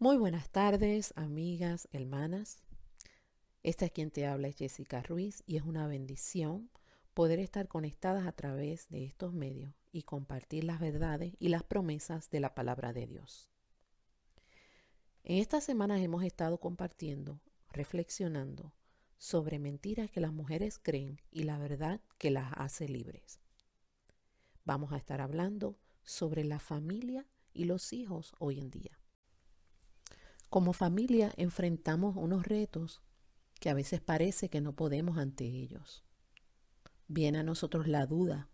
Muy buenas tardes, amigas, hermanas. Esta es quien te habla es Jessica Ruiz y es una bendición poder estar conectadas a través de estos medios y compartir las verdades y las promesas de la palabra de Dios. En estas semanas hemos estado compartiendo, reflexionando sobre mentiras que las mujeres creen y la verdad que las hace libres. Vamos a estar hablando sobre la familia y los hijos hoy en día. Como familia enfrentamos unos retos que a veces parece que no podemos ante ellos. Viene a nosotros la duda,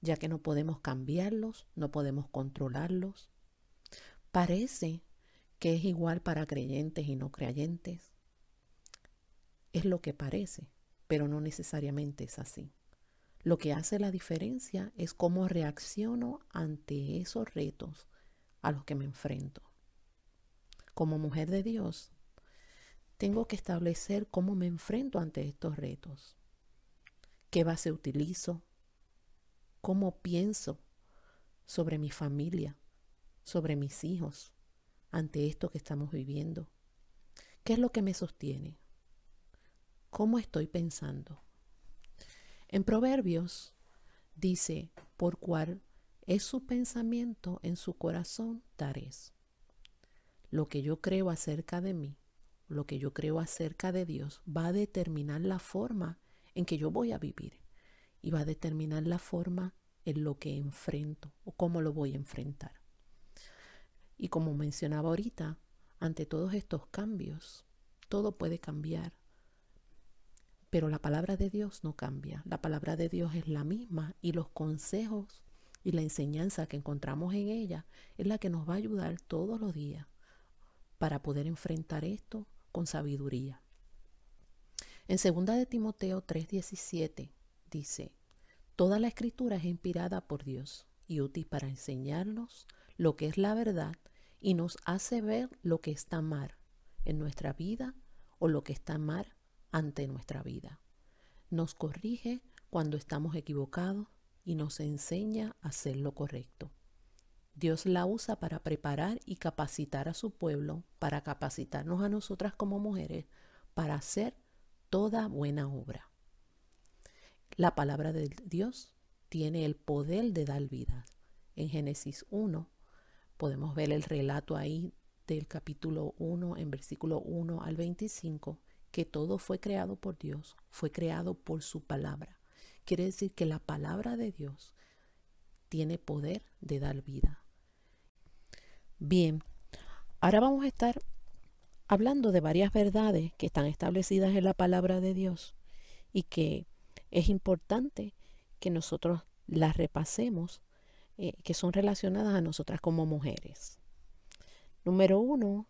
ya que no podemos cambiarlos, no podemos controlarlos. Parece que es igual para creyentes y no creyentes. Es lo que parece, pero no necesariamente es así. Lo que hace la diferencia es cómo reacciono ante esos retos a los que me enfrento. Como mujer de Dios, tengo que establecer cómo me enfrento ante estos retos, qué base utilizo, cómo pienso sobre mi familia, sobre mis hijos, ante esto que estamos viviendo. ¿Qué es lo que me sostiene? ¿Cómo estoy pensando? En Proverbios dice, por cual es su pensamiento en su corazón, tares lo que yo creo acerca de mí, lo que yo creo acerca de Dios, va a determinar la forma en que yo voy a vivir y va a determinar la forma en lo que enfrento o cómo lo voy a enfrentar. Y como mencionaba ahorita, ante todos estos cambios, todo puede cambiar. Pero la palabra de Dios no cambia. La palabra de Dios es la misma y los consejos y la enseñanza que encontramos en ella es la que nos va a ayudar todos los días para poder enfrentar esto con sabiduría. En 2 de Timoteo 3:17 dice, Toda la escritura es inspirada por Dios y útil para enseñarnos lo que es la verdad y nos hace ver lo que está mal en nuestra vida o lo que está mal ante nuestra vida. Nos corrige cuando estamos equivocados y nos enseña a hacer lo correcto. Dios la usa para preparar y capacitar a su pueblo, para capacitarnos a nosotras como mujeres, para hacer toda buena obra. La palabra de Dios tiene el poder de dar vida. En Génesis 1 podemos ver el relato ahí del capítulo 1 en versículo 1 al 25, que todo fue creado por Dios, fue creado por su palabra. Quiere decir que la palabra de Dios tiene poder de dar vida. Bien, ahora vamos a estar hablando de varias verdades que están establecidas en la palabra de Dios y que es importante que nosotros las repasemos, eh, que son relacionadas a nosotras como mujeres. Número uno,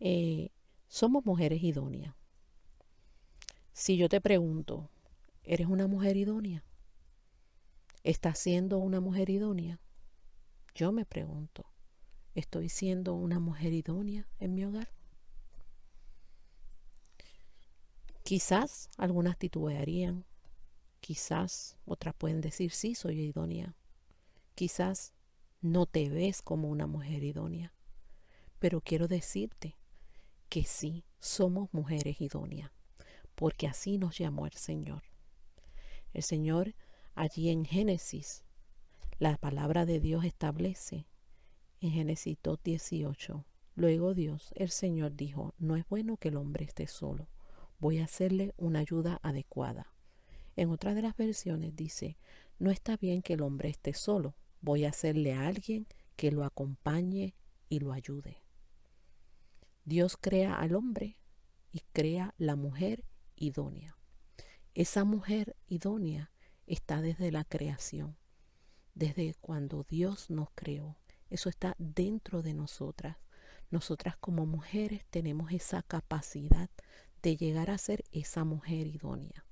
eh, somos mujeres idóneas. Si yo te pregunto, ¿eres una mujer idónea? ¿Estás siendo una mujer idónea? Yo me pregunto, ¿Estoy siendo una mujer idónea en mi hogar? Quizás algunas titubearían, quizás otras pueden decir sí, soy idónea. Quizás no te ves como una mujer idónea, pero quiero decirte que sí, somos mujeres idóneas, porque así nos llamó el Señor. El Señor allí en Génesis, la palabra de Dios establece en Génesis 2.18. Luego Dios, el Señor, dijo, no es bueno que el hombre esté solo, voy a hacerle una ayuda adecuada. En otra de las versiones dice, no está bien que el hombre esté solo, voy a hacerle a alguien que lo acompañe y lo ayude. Dios crea al hombre y crea la mujer idónea. Esa mujer idónea está desde la creación, desde cuando Dios nos creó. Eso está dentro de nosotras. Nosotras como mujeres tenemos esa capacidad de llegar a ser esa mujer idónea.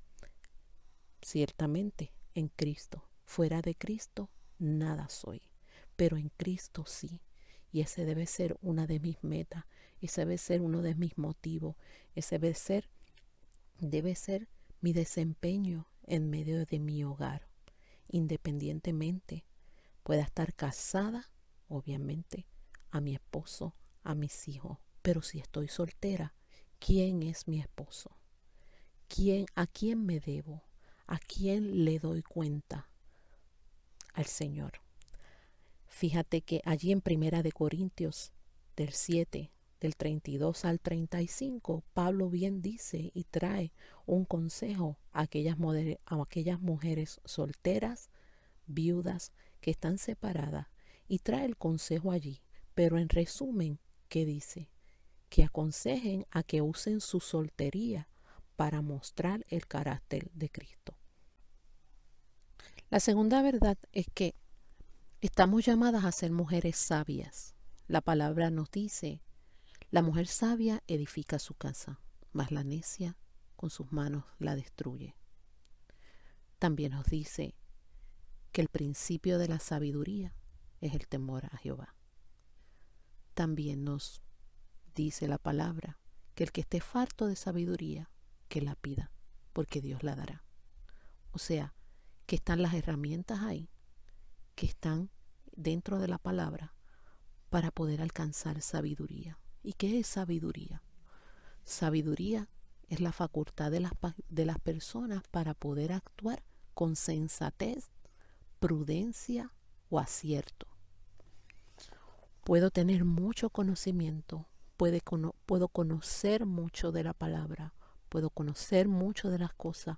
Ciertamente, en Cristo. Fuera de Cristo, nada soy. Pero en Cristo sí. Y ese debe ser una de mis metas. Ese debe ser uno de mis motivos. Ese debe ser, debe ser mi desempeño en medio de mi hogar. Independientemente pueda estar casada obviamente, a mi esposo, a mis hijos. Pero si estoy soltera, ¿quién es mi esposo? ¿Quién, ¿A quién me debo? ¿A quién le doy cuenta? Al Señor. Fíjate que allí en Primera de Corintios del 7, del 32 al 35, Pablo bien dice y trae un consejo a aquellas, a aquellas mujeres solteras, viudas, que están separadas, y trae el consejo allí. Pero en resumen, ¿qué dice? Que aconsejen a que usen su soltería para mostrar el carácter de Cristo. La segunda verdad es que estamos llamadas a ser mujeres sabias. La palabra nos dice, la mujer sabia edifica su casa, mas la necia con sus manos la destruye. También nos dice que el principio de la sabiduría es el temor a Jehová. También nos dice la palabra que el que esté farto de sabiduría, que la pida, porque Dios la dará. O sea, que están las herramientas ahí, que están dentro de la palabra para poder alcanzar sabiduría. ¿Y qué es sabiduría? Sabiduría es la facultad de las, de las personas para poder actuar con sensatez, prudencia o acierto. Puedo tener mucho conocimiento, puedo conocer mucho de la palabra, puedo conocer mucho de las cosas,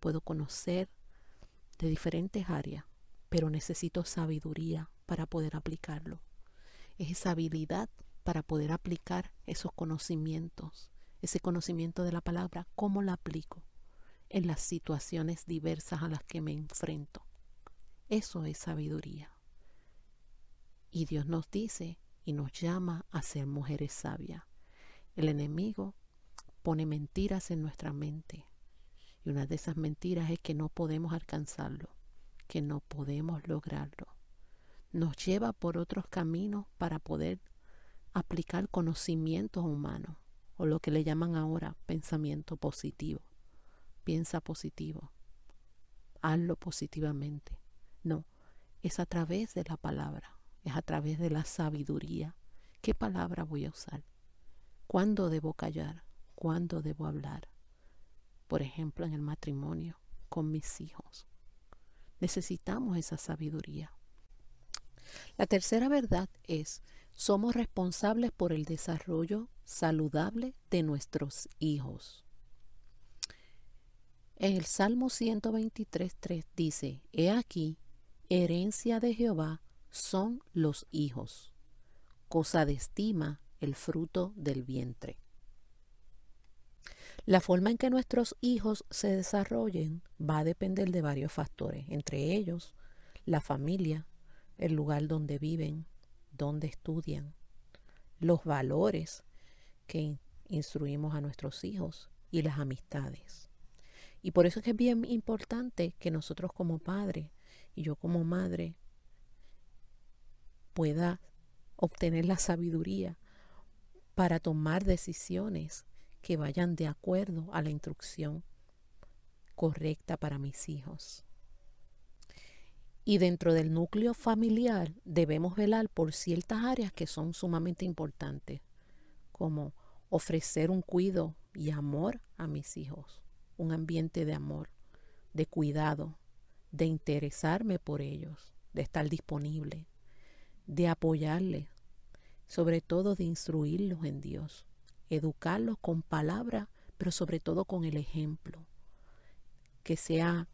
puedo conocer de diferentes áreas, pero necesito sabiduría para poder aplicarlo. Es esa habilidad para poder aplicar esos conocimientos, ese conocimiento de la palabra, cómo la aplico en las situaciones diversas a las que me enfrento. Eso es sabiduría. Y Dios nos dice y nos llama a ser mujeres sabias. El enemigo pone mentiras en nuestra mente. Y una de esas mentiras es que no podemos alcanzarlo, que no podemos lograrlo. Nos lleva por otros caminos para poder aplicar conocimientos humanos o lo que le llaman ahora pensamiento positivo. Piensa positivo. Hazlo positivamente. No, es a través de la palabra es a través de la sabiduría. ¿Qué palabra voy a usar? ¿Cuándo debo callar? ¿Cuándo debo hablar? Por ejemplo, en el matrimonio, con mis hijos. Necesitamos esa sabiduría. La tercera verdad es, somos responsables por el desarrollo saludable de nuestros hijos. En el Salmo 123.3 dice, He aquí, herencia de Jehová son los hijos, cosa de estima el fruto del vientre. La forma en que nuestros hijos se desarrollen va a depender de varios factores, entre ellos la familia, el lugar donde viven, donde estudian, los valores que instruimos a nuestros hijos y las amistades. Y por eso es que es bien importante que nosotros como padres y yo como madre pueda obtener la sabiduría para tomar decisiones que vayan de acuerdo a la instrucción correcta para mis hijos. Y dentro del núcleo familiar debemos velar por ciertas áreas que son sumamente importantes, como ofrecer un cuido y amor a mis hijos, un ambiente de amor, de cuidado, de interesarme por ellos, de estar disponible, de apoyarles, sobre todo de instruirlos en Dios, educarlos con palabras, pero sobre todo con el ejemplo, que sea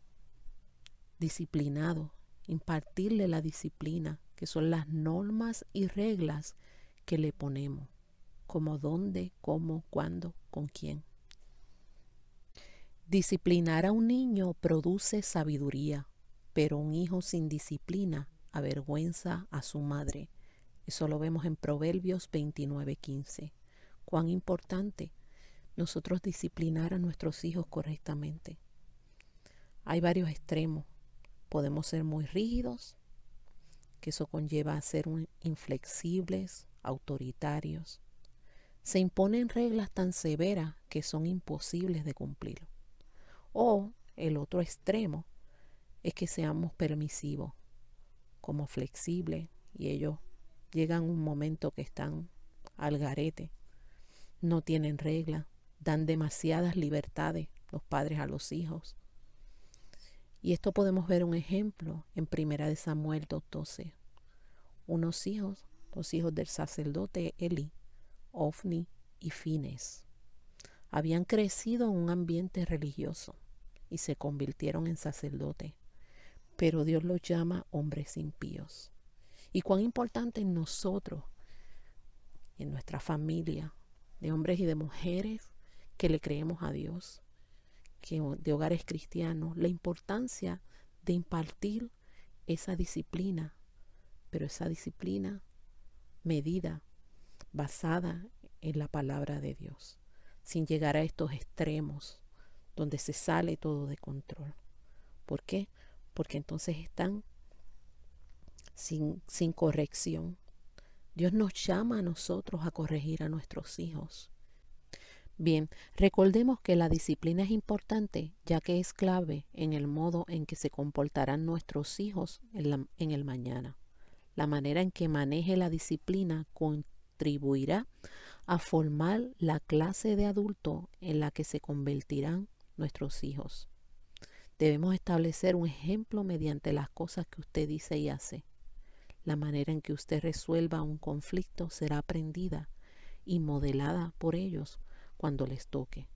disciplinado, impartirle la disciplina, que son las normas y reglas que le ponemos, como dónde, cómo, cuándo, con quién. Disciplinar a un niño produce sabiduría, pero un hijo sin disciplina avergüenza a su madre. Eso lo vemos en Proverbios 29:15. Cuán importante nosotros disciplinar a nuestros hijos correctamente. Hay varios extremos. Podemos ser muy rígidos, que eso conlleva a ser inflexibles, autoritarios. Se imponen reglas tan severas que son imposibles de cumplir. O el otro extremo es que seamos permisivos, como flexible y ellos llegan un momento que están al garete, no tienen regla, dan demasiadas libertades los padres a los hijos. Y esto podemos ver un ejemplo en Primera de Samuel 2.12. Unos hijos, los hijos del sacerdote Eli, Ofni y Fines, habían crecido en un ambiente religioso y se convirtieron en sacerdotes, pero Dios los llama hombres impíos. Y cuán importante en nosotros, en nuestra familia, de hombres y de mujeres que le creemos a Dios, que de hogares cristianos, la importancia de impartir esa disciplina, pero esa disciplina medida, basada en la palabra de Dios, sin llegar a estos extremos donde se sale todo de control. ¿Por qué? Porque entonces están sin, sin corrección. Dios nos llama a nosotros a corregir a nuestros hijos. Bien, recordemos que la disciplina es importante ya que es clave en el modo en que se comportarán nuestros hijos en, en el mañana. La manera en que maneje la disciplina contribuirá a formar la clase de adulto en la que se convertirán nuestros hijos. Debemos establecer un ejemplo mediante las cosas que usted dice y hace. La manera en que usted resuelva un conflicto será aprendida y modelada por ellos cuando les toque.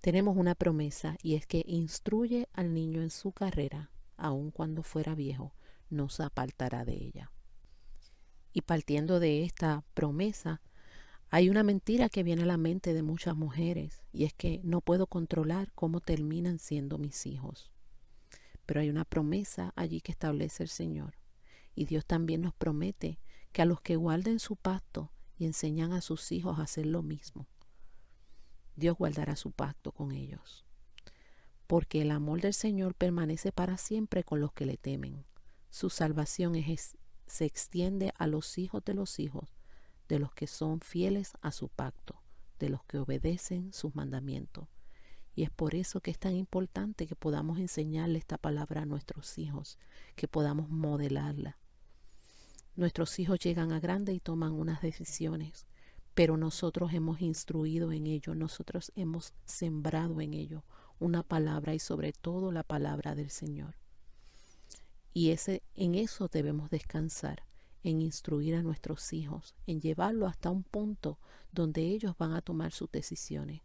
Tenemos una promesa y es que instruye al niño en su carrera, aun cuando fuera viejo, no se apartará de ella. Y partiendo de esta promesa, hay una mentira que viene a la mente de muchas mujeres y es que no puedo controlar cómo terminan siendo mis hijos. Pero hay una promesa allí que establece el Señor. Y Dios también nos promete que a los que guarden su pacto y enseñan a sus hijos a hacer lo mismo. Dios guardará su pacto con ellos. Porque el amor del Señor permanece para siempre con los que le temen. Su salvación se extiende a los hijos de los hijos, de los que son fieles a su pacto, de los que obedecen sus mandamientos. Y es por eso que es tan importante que podamos enseñarle esta palabra a nuestros hijos, que podamos modelarla, Nuestros hijos llegan a grande y toman unas decisiones, pero nosotros hemos instruido en ello, nosotros hemos sembrado en ello una palabra y sobre todo la palabra del Señor. Y ese, en eso debemos descansar, en instruir a nuestros hijos, en llevarlo hasta un punto donde ellos van a tomar sus decisiones.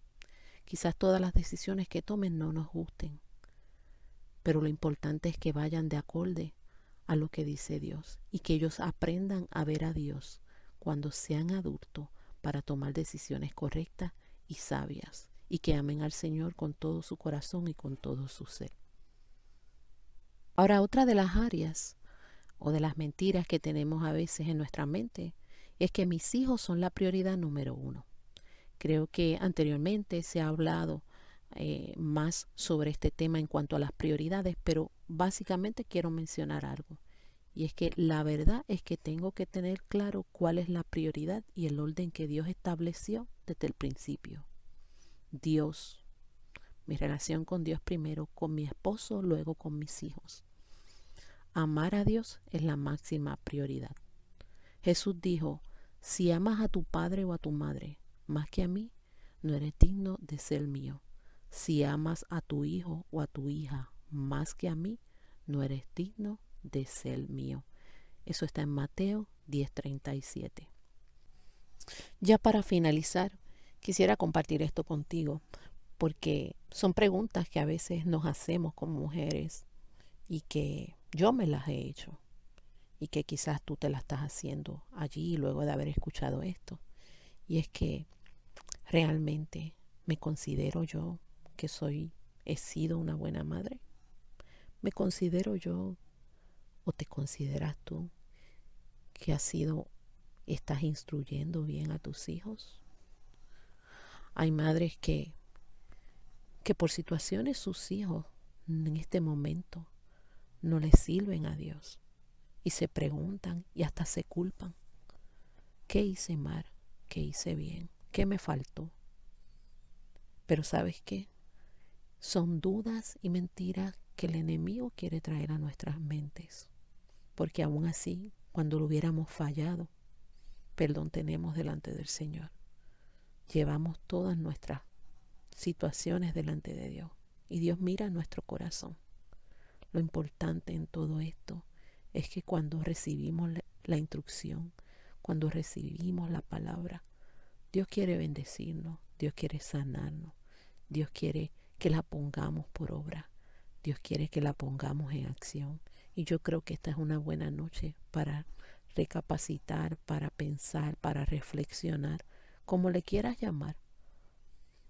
Quizás todas las decisiones que tomen no nos gusten, pero lo importante es que vayan de acorde a lo que dice Dios y que ellos aprendan a ver a Dios cuando sean adultos para tomar decisiones correctas y sabias y que amen al Señor con todo su corazón y con todo su ser. Ahora, otra de las áreas o de las mentiras que tenemos a veces en nuestra mente es que mis hijos son la prioridad número uno. Creo que anteriormente se ha hablado eh, más sobre este tema en cuanto a las prioridades, pero básicamente quiero mencionar algo. Y es que la verdad es que tengo que tener claro cuál es la prioridad y el orden que Dios estableció desde el principio. Dios, mi relación con Dios primero, con mi esposo, luego con mis hijos. Amar a Dios es la máxima prioridad. Jesús dijo, si amas a tu padre o a tu madre más que a mí, no eres digno de ser mío. Si amas a tu hijo o a tu hija más que a mí, no eres digno de ser mío. Eso está en Mateo 10:37. Ya para finalizar, quisiera compartir esto contigo, porque son preguntas que a veces nos hacemos como mujeres y que yo me las he hecho y que quizás tú te las estás haciendo allí luego de haber escuchado esto. Y es que realmente me considero yo que soy, he sido una buena madre? ¿Me considero yo o te consideras tú que has sido, estás instruyendo bien a tus hijos? Hay madres que, que por situaciones sus hijos en este momento no les sirven a Dios y se preguntan y hasta se culpan. ¿Qué hice mal? ¿Qué hice bien? ¿Qué me faltó? Pero sabes qué? son dudas y mentiras que el enemigo quiere traer a nuestras mentes. Porque aún así, cuando lo hubiéramos fallado, perdón tenemos delante del Señor. Llevamos todas nuestras situaciones delante de Dios y Dios mira nuestro corazón. Lo importante en todo esto es que cuando recibimos la instrucción, cuando recibimos la palabra, Dios quiere bendecirnos, Dios quiere sanarnos, Dios quiere que la pongamos por obra, Dios quiere que la pongamos en acción. Y yo creo que esta es una buena noche para recapacitar, para pensar, para reflexionar, como le quieras llamar,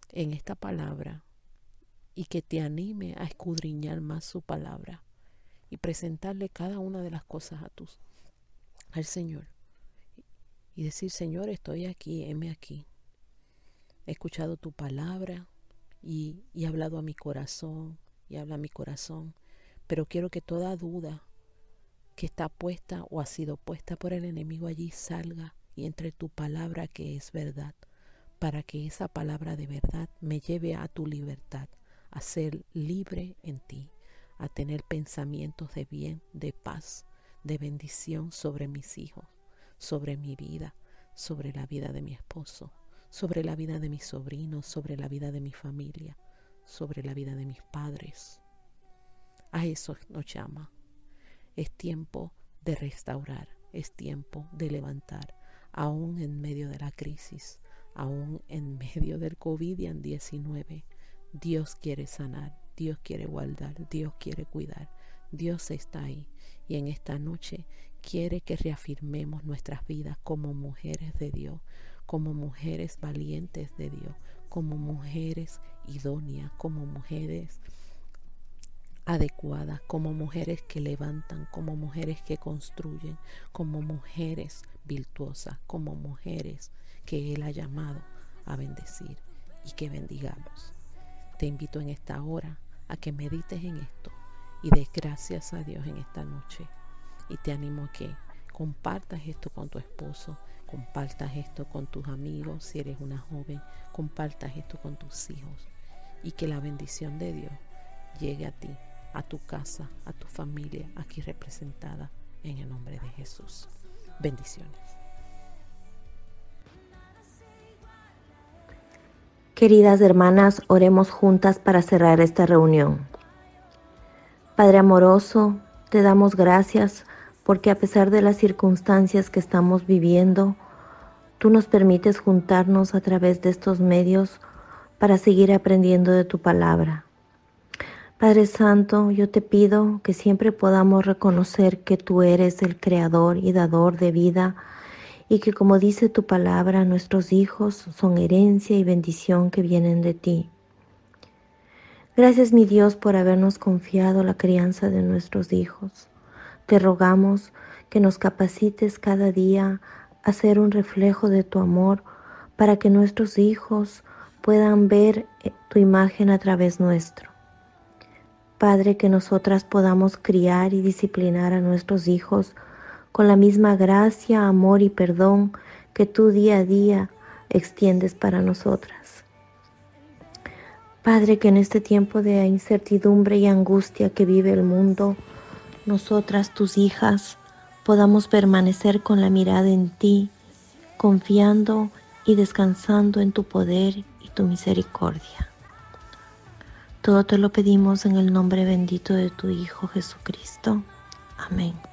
en esta palabra y que te anime a escudriñar más su palabra y presentarle cada una de las cosas a tus al Señor. Y decir, Señor, estoy aquí, heme aquí. He escuchado tu palabra y, y he hablado a mi corazón y habla a mi corazón, pero quiero que toda duda que está puesta o ha sido puesta por el enemigo allí salga y entre tu palabra que es verdad, para que esa palabra de verdad me lleve a tu libertad, a ser libre en ti, a tener pensamientos de bien, de paz, de bendición sobre mis hijos, sobre mi vida, sobre la vida de mi esposo, sobre la vida de mis sobrinos, sobre la vida de mi familia, sobre la vida de mis padres. A eso nos llama. Es tiempo de restaurar, es tiempo de levantar, aún en medio de la crisis, aún en medio del COVID-19. Dios quiere sanar, Dios quiere guardar, Dios quiere cuidar, Dios está ahí y en esta noche quiere que reafirmemos nuestras vidas como mujeres de Dios, como mujeres valientes de Dios, como mujeres idóneas, como mujeres adecuadas, como mujeres que levantan, como mujeres que construyen, como mujeres virtuosas, como mujeres que Él ha llamado a bendecir y que bendigamos. Te invito en esta hora a que medites en esto y des gracias a Dios en esta noche. Y te animo a que compartas esto con tu esposo, compartas esto con tus amigos, si eres una joven, compartas esto con tus hijos y que la bendición de Dios llegue a ti, a tu casa, a tu familia aquí representada en el nombre de Jesús. Bendiciones. Queridas hermanas, oremos juntas para cerrar esta reunión. Padre amoroso, te damos gracias porque a pesar de las circunstancias que estamos viviendo, tú nos permites juntarnos a través de estos medios para seguir aprendiendo de tu palabra. Padre Santo, yo te pido que siempre podamos reconocer que tú eres el creador y dador de vida y que como dice tu palabra, nuestros hijos son herencia y bendición que vienen de ti. Gracias mi Dios por habernos confiado la crianza de nuestros hijos. Te rogamos que nos capacites cada día a ser un reflejo de tu amor para que nuestros hijos puedan ver eh, tu imagen a través nuestro. Padre, que nosotras podamos criar y disciplinar a nuestros hijos con la misma gracia, amor y perdón que tú día a día extiendes para nosotras. Padre, que en este tiempo de incertidumbre y angustia que vive el mundo, nosotras, tus hijas, podamos permanecer con la mirada en ti, confiando y descansando en tu poder y tu misericordia. Todo te lo pedimos en el nombre bendito de tu Hijo Jesucristo. Amén.